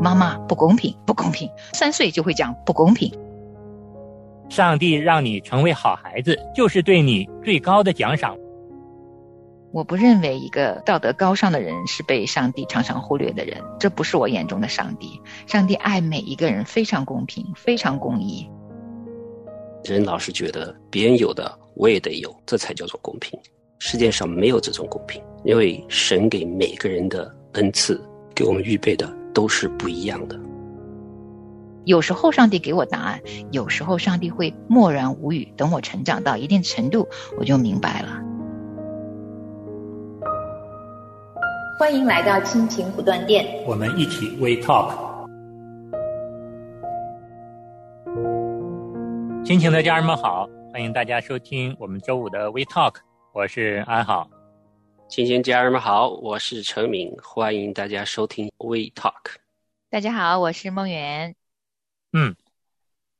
妈妈不公平，不公平，三岁就会讲不公平。上帝让你成为好孩子，就是对你最高的奖赏。我不认为一个道德高尚的人是被上帝常常忽略的人，这不是我眼中的上帝。上帝爱每一个人非常公平，非常公义。人老是觉得别人有的我也得有，这才叫做公平。世界上没有这种公平，因为神给每个人的恩赐，给我们预备的都是不一样的。有时候上帝给我答案，有时候上帝会默然无语，等我成长到一定程度，我就明白了。欢迎来到亲情不断电，我们一起微 talk。亲情的家人们好，欢迎大家收听我们周五的微 talk，我是安好。亲亲家人们好，我是陈敏，欢迎大家收听 We talk。大家好，我是梦圆。嗯，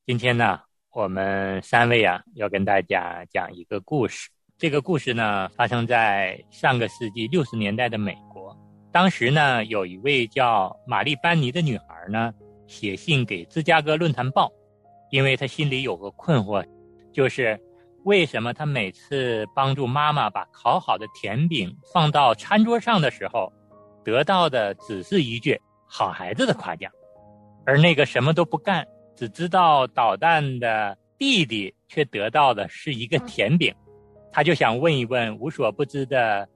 今天呢，我们三位啊要跟大家讲一个故事。这个故事呢，发生在上个世纪六十年代的美国。当时呢，有一位叫玛丽·班尼的女孩呢，写信给《芝加哥论坛报》，因为她心里有个困惑，就是为什么他每次帮助妈妈把烤好的甜饼放到餐桌上的时候，得到的只是一句“好孩子”的夸奖，而那个什么都不干、只知道捣蛋的弟弟却得到的是一个甜饼。他就想问一问无所不知的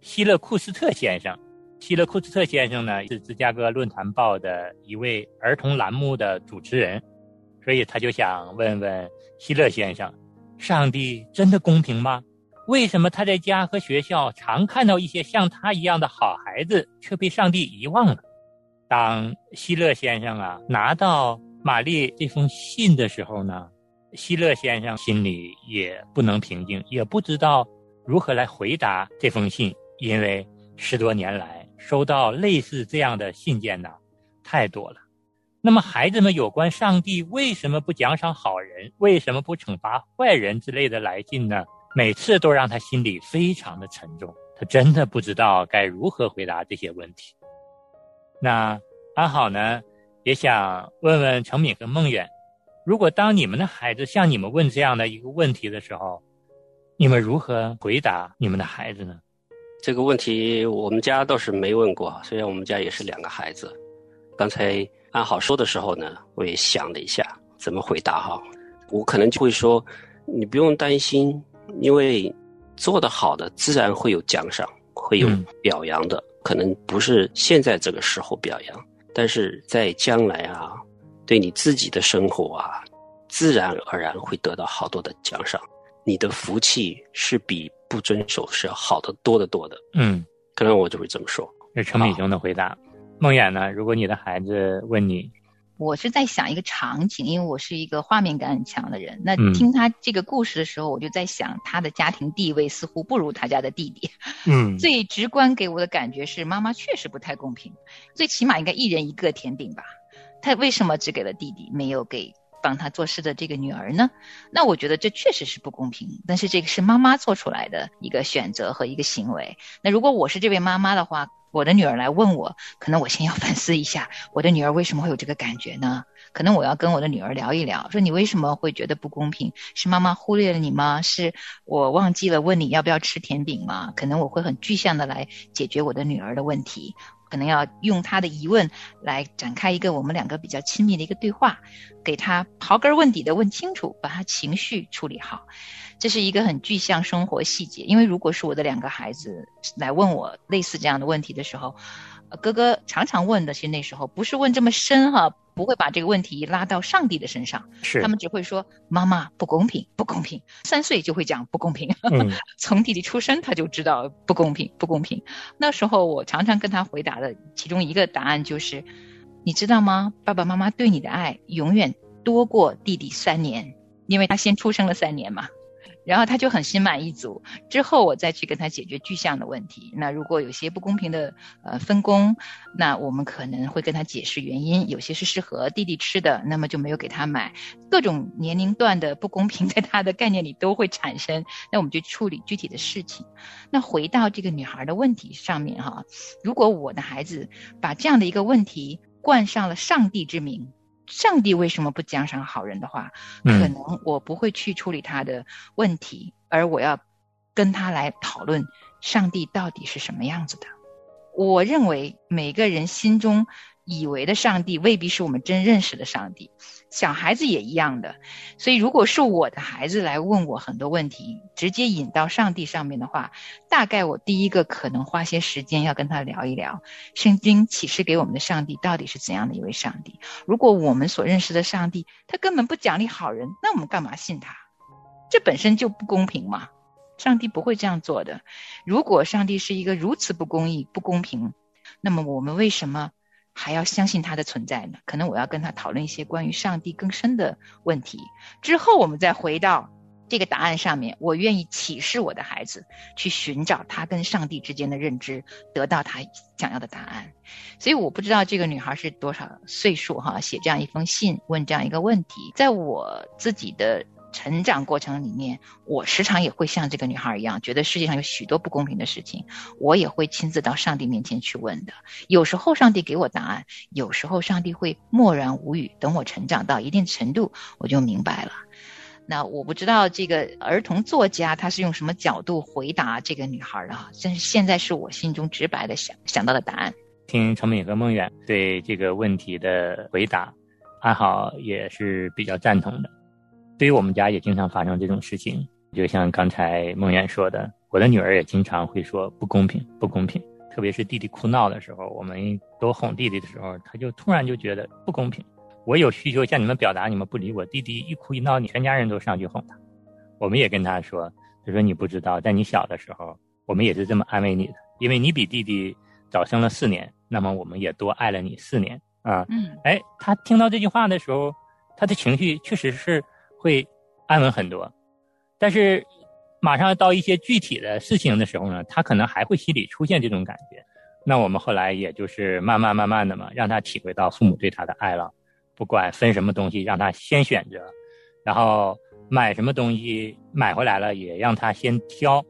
希勒库斯特先生。希勒库斯特先生呢是芝加哥论坛报的一位儿童栏目的主持人，所以他就想问问希勒先生：上帝真的公平吗？为什么他在家和学校常看到一些像他一样的好孩子，却被上帝遗忘了？当希勒先生啊拿到玛丽这封信的时候呢？希勒先生心里也不能平静，也不知道如何来回答这封信，因为十多年来收到类似这样的信件呢，太多了。那么，孩子们有关上帝为什么不奖赏好人，为什么不惩罚坏人之类的来信呢？每次都让他心里非常的沉重，他真的不知道该如何回答这些问题。那安好呢，也想问问程敏和孟远。如果当你们的孩子向你们问这样的一个问题的时候，你们如何回答你们的孩子呢？这个问题我们家倒是没问过，虽然我们家也是两个孩子。刚才安好说的时候呢，我也想了一下怎么回答哈。我可能就会说，你不用担心，因为做得好的自然会有奖赏，会有表扬的。可能不是现在这个时候表扬，但是在将来啊。对你自己的生活啊，自然而然会得到好多的奖赏。你的福气是比不遵守是要好的多得多的。嗯，可能我就会这么说。是陈美雄的回答。梦魇呢？如果你的孩子问你，我是在想一个场景，因为我是一个画面感很强的人。那听他这个故事的时候，我就在想，他的家庭地位似乎不如他家的弟弟。嗯，最直观给我的感觉是，妈妈确实不太公平。最起码应该一人一个甜饼吧。他为什么只给了弟弟，没有给帮他做事的这个女儿呢？那我觉得这确实是不公平。但是这个是妈妈做出来的一个选择和一个行为。那如果我是这位妈妈的话，我的女儿来问我，可能我先要反思一下，我的女儿为什么会有这个感觉呢？可能我要跟我的女儿聊一聊，说你为什么会觉得不公平？是妈妈忽略了你吗？是我忘记了问你要不要吃甜饼吗？可能我会很具象的来解决我的女儿的问题。可能要用他的疑问来展开一个我们两个比较亲密的一个对话，给他刨根问底的问清楚，把他情绪处理好，这是一个很具象生活细节。因为如果是我的两个孩子来问我类似这样的问题的时候，哥哥常常问的，其实那时候不是问这么深哈。不会把这个问题拉到上帝的身上，是他们只会说妈妈不公平，不公平。三岁就会讲不公平，从弟弟出生他就知道不公平，不公平。那时候我常常跟他回答的其中一个答案就是，你知道吗？爸爸妈妈对你的爱永远多过弟弟三年，因为他先出生了三年嘛。然后他就很心满意足。之后我再去跟他解决具象的问题。那如果有些不公平的呃分工，那我们可能会跟他解释原因。有些是适合弟弟吃的，那么就没有给他买。各种年龄段的不公平，在他的概念里都会产生。那我们就处理具体的事情。那回到这个女孩的问题上面哈，如果我的孩子把这样的一个问题冠上了上帝之名。上帝为什么不奖赏好人的话，可能我不会去处理他的问题，而我要跟他来讨论上帝到底是什么样子的。我认为每个人心中。以为的上帝未必是我们真认识的上帝，小孩子也一样的。所以，如果是我的孩子来问我很多问题，直接引到上帝上面的话，大概我第一个可能花些时间要跟他聊一聊，圣经启示给我们的上帝到底是怎样的一位上帝。如果我们所认识的上帝他根本不奖励好人，那我们干嘛信他？这本身就不公平嘛！上帝不会这样做的。如果上帝是一个如此不公义、不公平，那么我们为什么？还要相信他的存在呢？可能我要跟他讨论一些关于上帝更深的问题，之后我们再回到这个答案上面。我愿意启示我的孩子去寻找他跟上帝之间的认知，得到他想要的答案。所以我不知道这个女孩是多少岁数哈，写这样一封信问这样一个问题，在我自己的。成长过程里面，我时常也会像这个女孩一样，觉得世界上有许多不公平的事情，我也会亲自到上帝面前去问的。有时候上帝给我答案，有时候上帝会默然无语，等我成长到一定程度，我就明白了。那我不知道这个儿童作家他是用什么角度回答这个女孩的，但是现在是我心中直白的想想到的答案。听程敏和梦远对这个问题的回答，安好也是比较赞同的。对于我们家也经常发生这种事情，就像刚才梦远说的，我的女儿也经常会说不公平，不公平。特别是弟弟哭闹的时候，我们都哄弟弟的时候，他就突然就觉得不公平。我有需求向你们表达，你们不理我，弟弟一哭一闹，你全家人都上去哄他。我们也跟他说，他说你不知道，在你小的时候，我们也是这么安慰你的，因为你比弟弟早生了四年，那么我们也多爱了你四年啊。嗯，哎，他听到这句话的时候，他的情绪确实是。会安稳很多，但是马上到一些具体的事情的时候呢，他可能还会心里出现这种感觉。那我们后来也就是慢慢慢慢的嘛，让他体会到父母对他的爱了。不管分什么东西，让他先选择，然后买什么东西买回来了也让他先挑。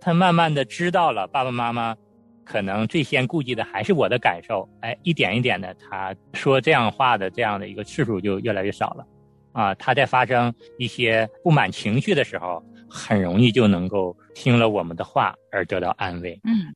他慢慢的知道了爸爸妈妈可能最先顾及的还是我的感受。哎，一点一点的，他说这样话的这样的一个次数就越来越少了。啊，他在发生一些不满情绪的时候，很容易就能够听了我们的话而得到安慰。嗯。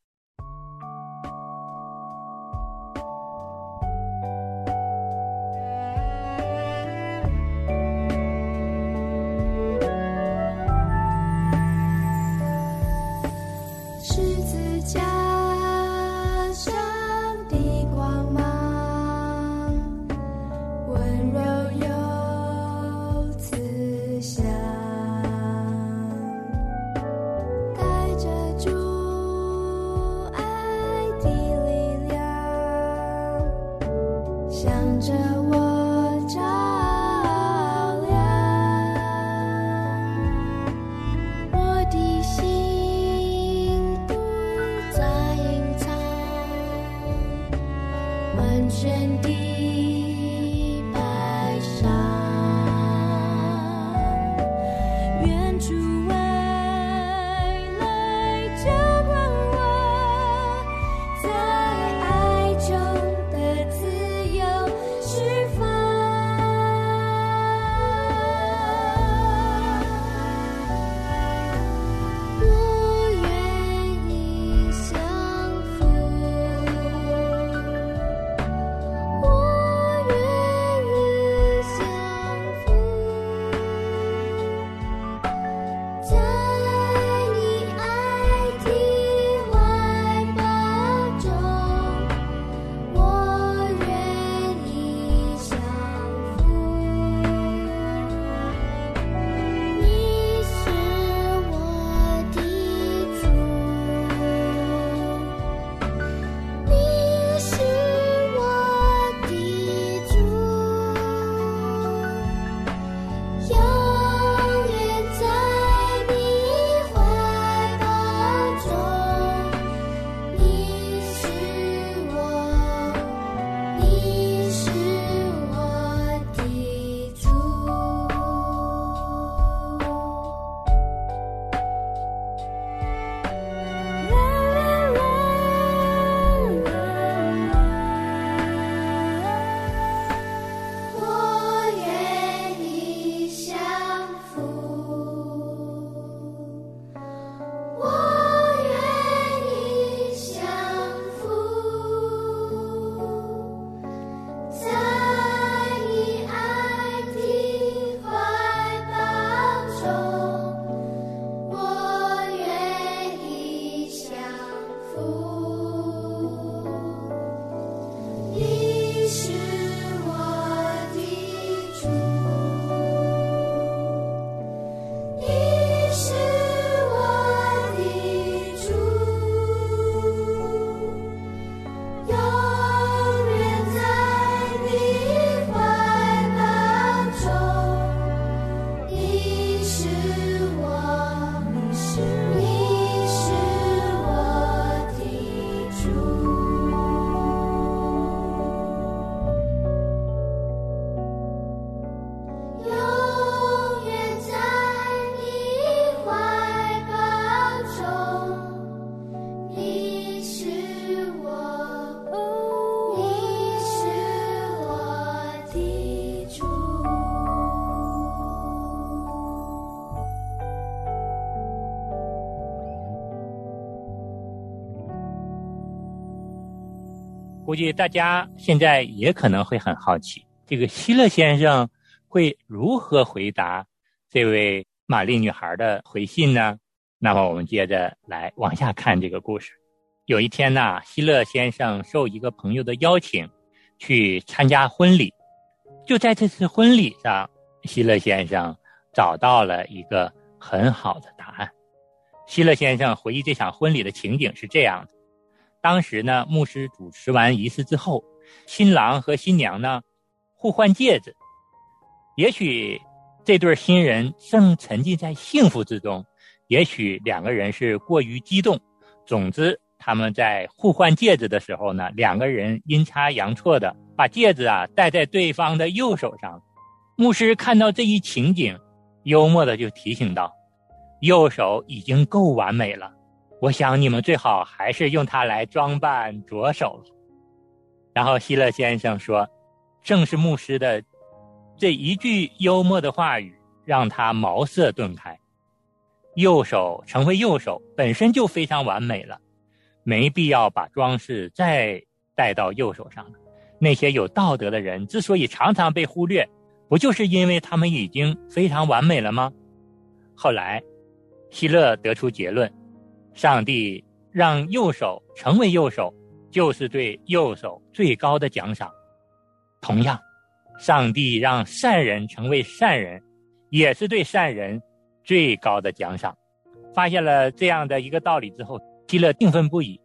估计大家现在也可能会很好奇，这个希勒先生会如何回答这位玛丽女孩的回信呢？那么我们接着来往下看这个故事。有一天呢，希勒先生受一个朋友的邀请，去参加婚礼。就在这次婚礼上，希勒先生找到了一个很好的答案。希勒先生回忆这场婚礼的情景是这样的。当时呢，牧师主持完仪式之后，新郎和新娘呢互换戒指。也许这对新人正沉浸在幸福之中，也许两个人是过于激动。总之，他们在互换戒指的时候呢，两个人阴差阳错的把戒指啊戴在对方的右手上。牧师看到这一情景，幽默的就提醒道：“右手已经够完美了。”我想你们最好还是用它来装扮左手。然后希勒先生说：“正是牧师的这一句幽默的话语，让他茅塞顿开。右手成为右手本身就非常完美了，没必要把装饰再带到右手上了。那些有道德的人之所以常常被忽略，不就是因为他们已经非常完美了吗？”后来，希勒得出结论。上帝让右手成为右手，就是对右手最高的奖赏。同样，上帝让善人成为善人，也是对善人最高的奖赏。发现了这样的一个道理之后，基勒兴奋不已。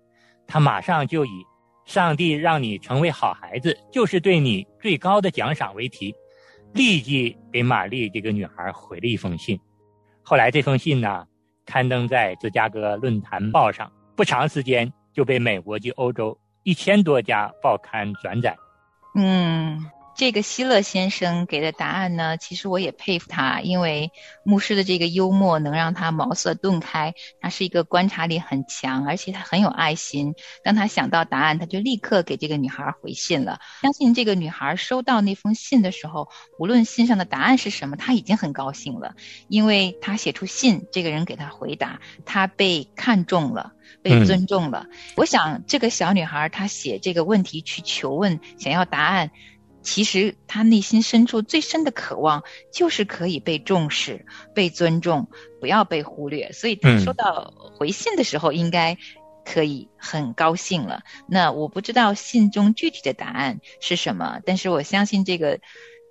他马上就以“上帝让你成为好孩子，就是对你最高的奖赏”为题，立即给玛丽这个女孩回了一封信。后来这封信呢？刊登在芝加哥论坛报上，不长时间就被美国及欧洲一千多家报刊转载。嗯。这个希勒先生给的答案呢，其实我也佩服他，因为牧师的这个幽默能让他茅塞顿开。他是一个观察力很强，而且他很有爱心。当他想到答案，他就立刻给这个女孩回信了。相信这个女孩收到那封信的时候，无论信上的答案是什么，他已经很高兴了，因为他写出信，这个人给他回答，他被看中了，被尊重了。我想这个小女孩她写这个问题去求问，想要答案。其实他内心深处最深的渴望就是可以被重视、被尊重，不要被忽略。所以他收到回信的时候，应该可以很高兴了。那我不知道信中具体的答案是什么，但是我相信这个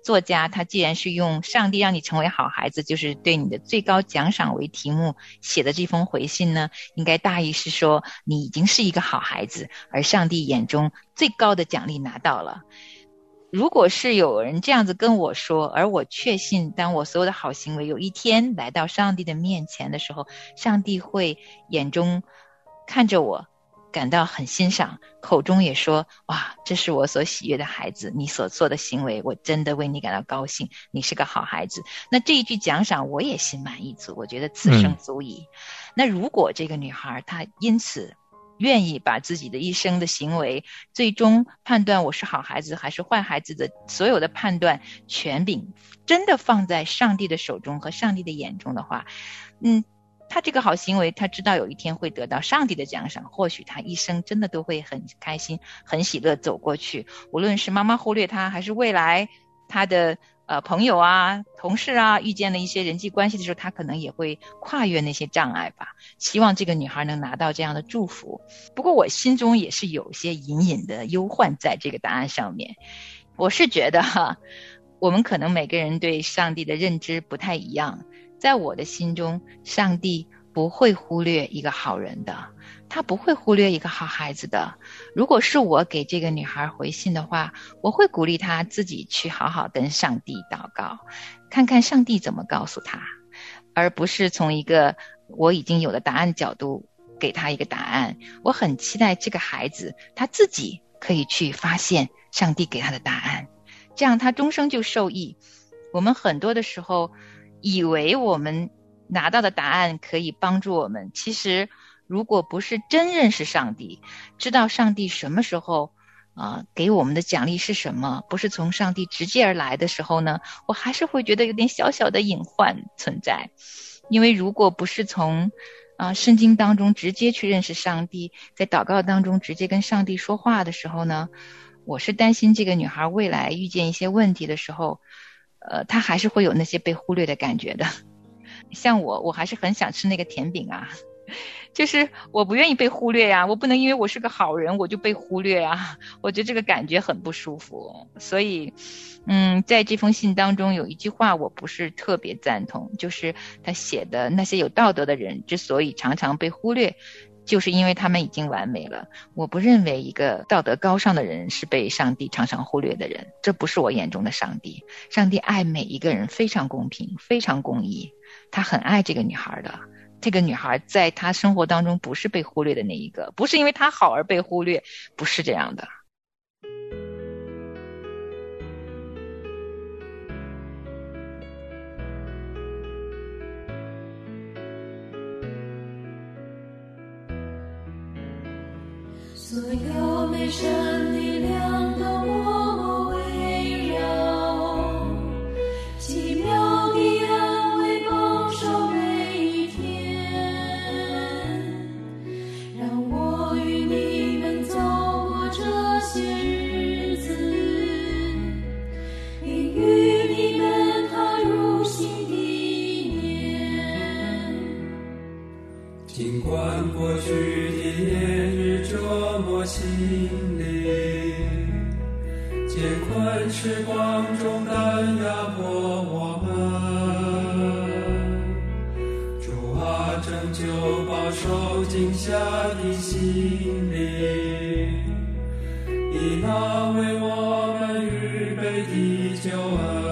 作家他既然是用“上帝让你成为好孩子，就是对你的最高奖赏”为题目写的这封回信呢，应该大意是说你已经是一个好孩子，而上帝眼中最高的奖励拿到了。如果是有人这样子跟我说，而我确信，当我所有的好行为有一天来到上帝的面前的时候，上帝会眼中看着我，感到很欣赏，口中也说：“哇，这是我所喜悦的孩子，你所做的行为，我真的为你感到高兴，你是个好孩子。”那这一句奖赏，我也心满意足，我觉得此生足矣。那如果这个女孩她因此，愿意把自己的一生的行为，最终判断我是好孩子还是坏孩子的所有的判断权柄，真的放在上帝的手中和上帝的眼中的话，嗯，他这个好行为，他知道有一天会得到上帝的奖赏，或许他一生真的都会很开心、很喜乐走过去。无论是妈妈忽略他，还是未来他的。呃，朋友啊，同事啊，遇见了一些人际关系的时候，他可能也会跨越那些障碍吧。希望这个女孩能拿到这样的祝福。不过我心中也是有些隐隐的忧患在这个答案上面。我是觉得哈，我们可能每个人对上帝的认知不太一样。在我的心中，上帝不会忽略一个好人的。他不会忽略一个好孩子的。如果是我给这个女孩回信的话，我会鼓励她自己去好好跟上帝祷告，看看上帝怎么告诉她，而不是从一个我已经有的答案角度给她一个答案。我很期待这个孩子他自己可以去发现上帝给他的答案，这样他终生就受益。我们很多的时候以为我们拿到的答案可以帮助我们，其实。如果不是真认识上帝，知道上帝什么时候啊给我们的奖励是什么，不是从上帝直接而来的时候呢？我还是会觉得有点小小的隐患存在。因为如果不是从啊，圣经当中直接去认识上帝，在祷告当中直接跟上帝说话的时候呢，我是担心这个女孩未来遇见一些问题的时候，呃，她还是会有那些被忽略的感觉的。像我，我还是很想吃那个甜饼啊。就是我不愿意被忽略呀，我不能因为我是个好人我就被忽略啊，我觉得这个感觉很不舒服。所以，嗯，在这封信当中有一句话我不是特别赞同，就是他写的那些有道德的人之所以常常被忽略，就是因为他们已经完美了。我不认为一个道德高尚的人是被上帝常常忽略的人，这不是我眼中的上帝。上帝爱每一个人非常公平，非常公义，他很爱这个女孩的。这个女孩在他生活当中不是被忽略的那一个，不是因为她好而被忽略，不是这样的。所有悲伤预备的救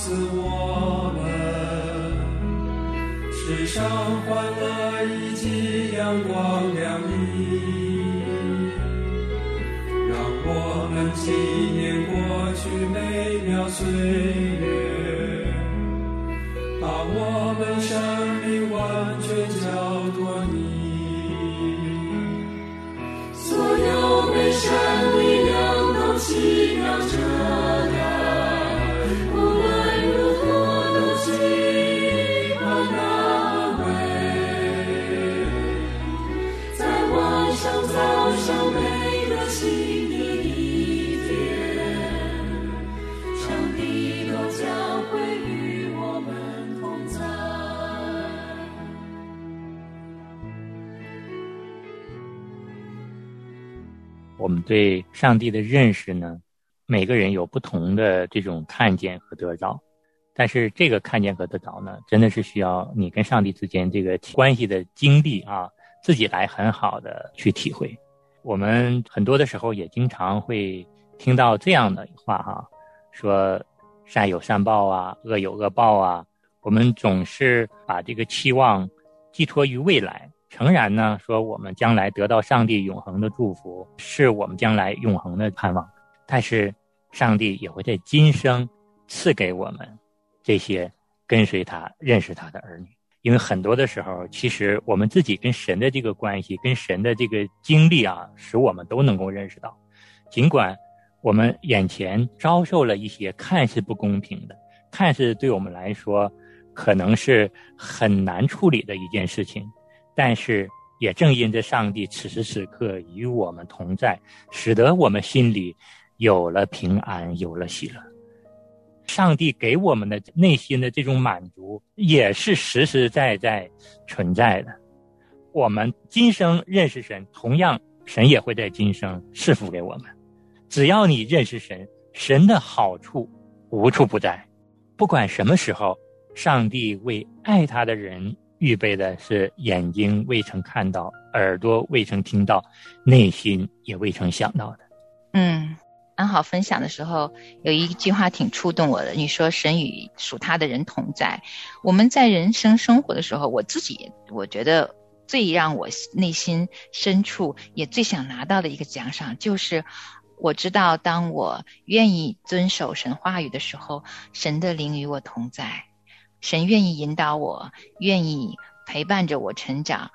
赐我们世上欢乐以及阳光亮丽，让我们纪念过去美妙岁月，把我我们对上帝的认识呢，每个人有不同的这种看见和得着，但是这个看见和得着呢，真的是需要你跟上帝之间这个关系的经历啊，自己来很好的去体会。我们很多的时候也经常会听到这样的话哈，说善有善报啊，恶有恶报啊。我们总是把这个期望寄托于未来，诚然呢，说我们将来得到上帝永恒的祝福，是我们将来永恒的盼望。但是，上帝也会在今生赐给我们这些跟随他、认识他的儿女。因为很多的时候，其实我们自己跟神的这个关系、跟神的这个经历啊，使我们都能够认识到，尽管我们眼前遭受了一些看似不公平的、看似对我们来说可能是很难处理的一件事情，但是也正因着上帝此时此刻与我们同在，使得我们心里有了平安，有了喜乐。上帝给我们的内心的这种满足，也是实实在在存在的。我们今生认识神，同样神也会在今生赐福给我们。只要你认识神，神的好处无处不在。不管什么时候，上帝为爱他的人预备的是眼睛未曾看到、耳朵未曾听到、内心也未曾想到的。嗯，安好分享的时候有一句话挺触动我的，你说神与属他的人同在。我们在人生生活的时候，我自己我觉得最让我内心深处也最想拿到的一个奖赏，就是我知道当我愿意遵守神话语的时候，神的灵与我同在，神愿意引导我，愿意陪伴着我成长。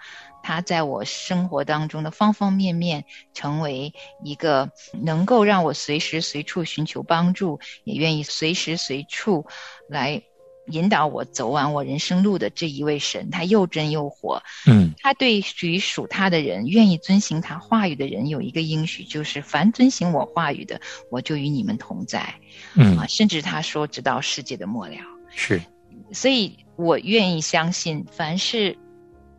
他在我生活当中的方方面面，成为一个能够让我随时随处寻求帮助，也愿意随时随处来引导我走完我人生路的这一位神。他又真又活，嗯他对于属他的人，愿意遵行他话语的人，有一个应许，就是凡遵行我话语的，我就与你们同在。嗯啊，，甚至他说，直到世界的末了。是所以我愿意相信，凡是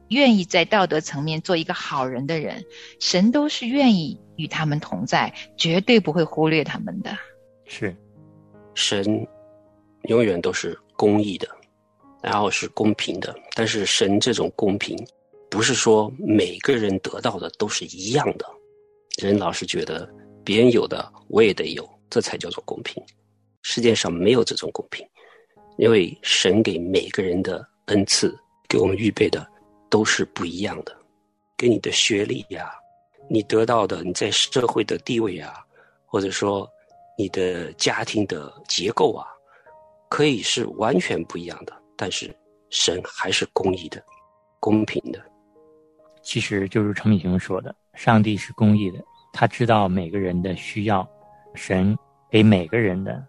愿意在道德层面做一个好人的人，神都是愿意与他们同在，绝对不会忽略他们的。是，神永远都是公义的，然后是公平的。但是神这种公平，不是说每个人得到的都是一样的。人老是觉得别人有的我也得有，这才叫做公平。世界上没有这种公平，因为神给每个人的恩赐，给我们预备的都是不一样的。给你的学历呀、你得到的你在社会的地位啊，或者说你的家庭的结构啊，可以是完全不一样的，但是神还是公义的、公平的。其实就如程敏雄说的，上帝是公义的，他知道每个人的需要，神给每个人的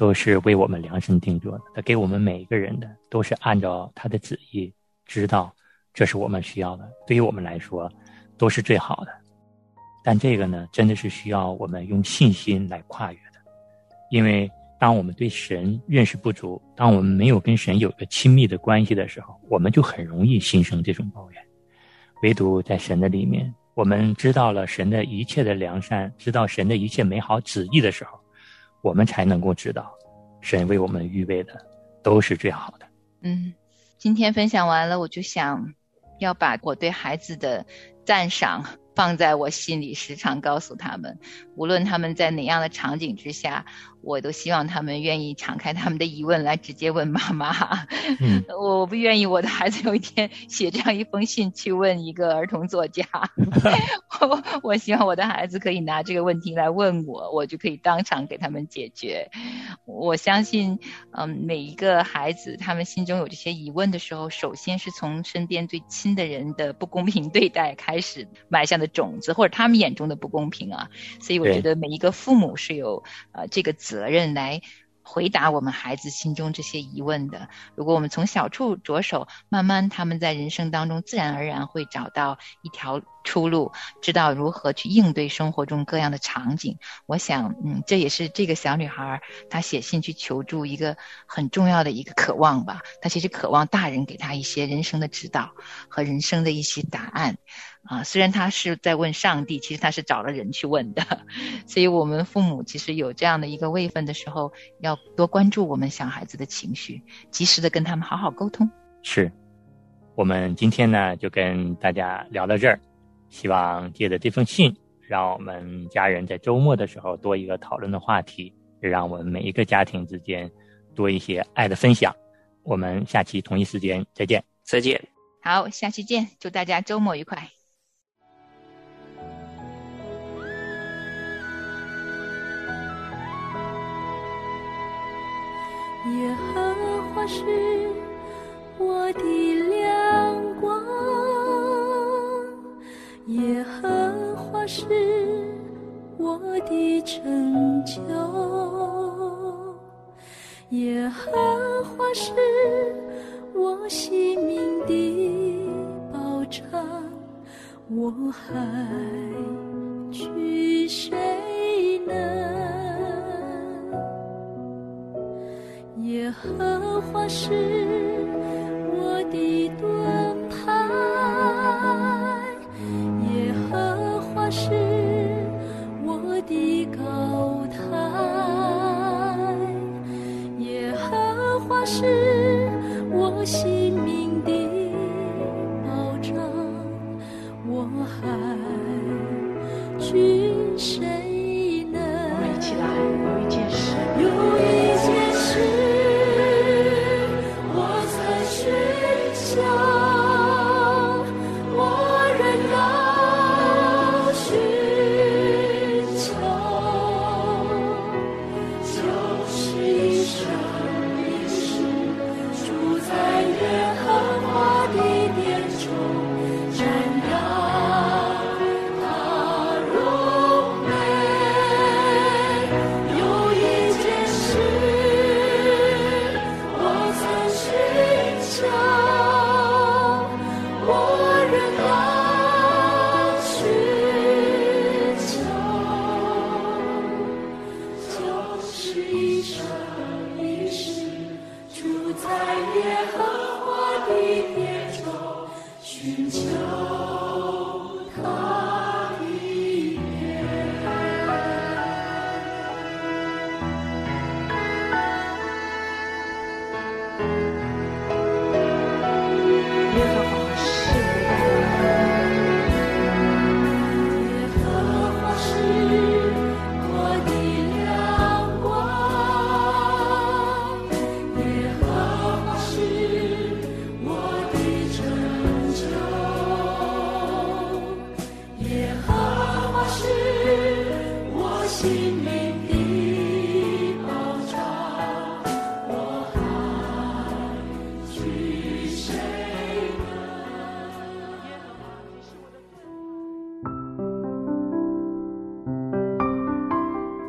都是为我们量身定做的，他给我们每一个人的都是按照他的旨意，知道这是我们需要的，对于我们来说都是最好的。但这个呢，真的是需要我们用信心来跨越的，因为当我们对神认识不足，当我们没有跟神有个亲密的关系的时候，我们就很容易心生这种抱怨。唯独在神的里面，我们知道了神的一切的良善，知道神的一切美好旨意的时候，我们才能够知道，神为我们预备的都是最好的。嗯，今天分享完了，我就想要把我对孩子的赞赏放在我心里，时常告诉他们，无论他们在哪样的场景之下，我都希望他们愿意敞开他们的疑问来直接问妈妈。嗯，我不愿意我的孩子有一天写这样一封信去问一个儿童作家，我我希望我的孩子可以拿这个问题来问我，我就可以当场给他们解决。我相信，嗯，每一个孩子他们心中有这些疑问的时候，首先是从身边最亲的人的不公平对待开始埋下的种子，或者他们眼中的不公平啊。所以我觉得每一个父母是有呃这个责任来回答我们孩子心中这些疑问的。如果我们从小处着手，慢慢他们在人生当中自然而然会找到一条出路，知道如何去应对生活中各样的场景。我想，嗯，这也是这个小女孩她写信去求助一个很重要的一个渴望吧。她其实渴望大人给她一些人生的指导和人生的一些答案。啊，虽然他是在问上帝，其实他是找了人去问的。所以，我们父母其实有这样的一个位分的时候，要多关注我们小孩子的情绪，及时的跟他们好好沟通。是。我们今天呢就跟大家聊到这儿，希望借着这封信，让我们家人在周末的时候多一个讨论的话题，也让我们每一个家庭之间多一些爱的分享。我们下期同一时间再见。再见。好，下期见，祝大家周末愉快。是我的亮光，耶和华是我的拯救，耶和华是我性命的保障，我还惧谁呢？荷花是我的盾牌，耶和华是我的高台，耶和华是我心命的。